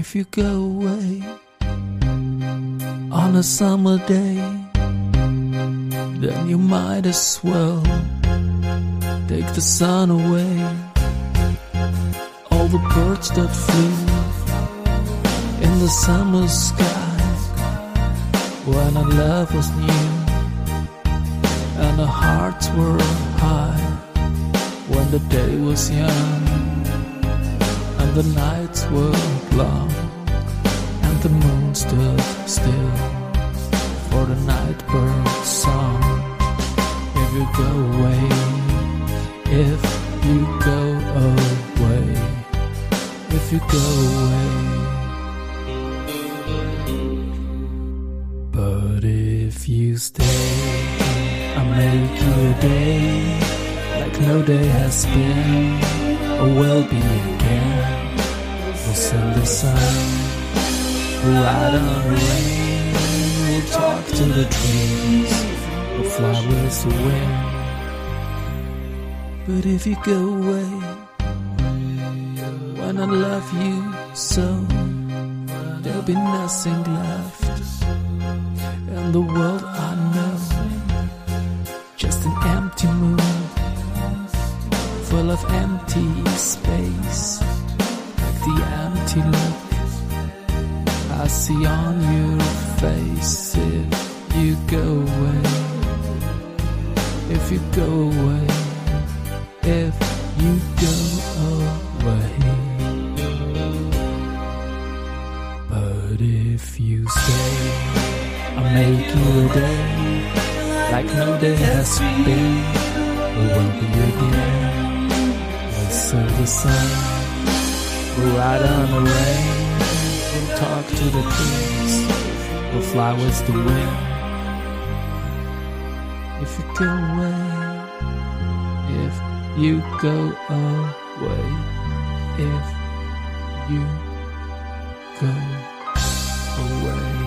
If you go away on a summer day, then you might as well take the sun away. All the birds that flew in the summer sky when our love was new and our hearts were high when the day was young and the nights were long and the moon stood still. For the night bird song if you go away if you go away if you go away. But if you stay I'll make you a day like no day has been or will be We'll send the sun, we'll ride on the rain, we'll talk to the trees, we'll fly with the wind. But if you go away, when I love you so, there'll be nothing left and the world I know. Just an empty moon, full of empty space the empty look I see on your face if you go away. If you go away. If you go away. But if you stay, I'll make you a day like no day has been or will be again. Serve the sun. We'll ride on the rain, we'll talk to the trees, we'll fly with the wind. If you go away, if you go away, if you go away.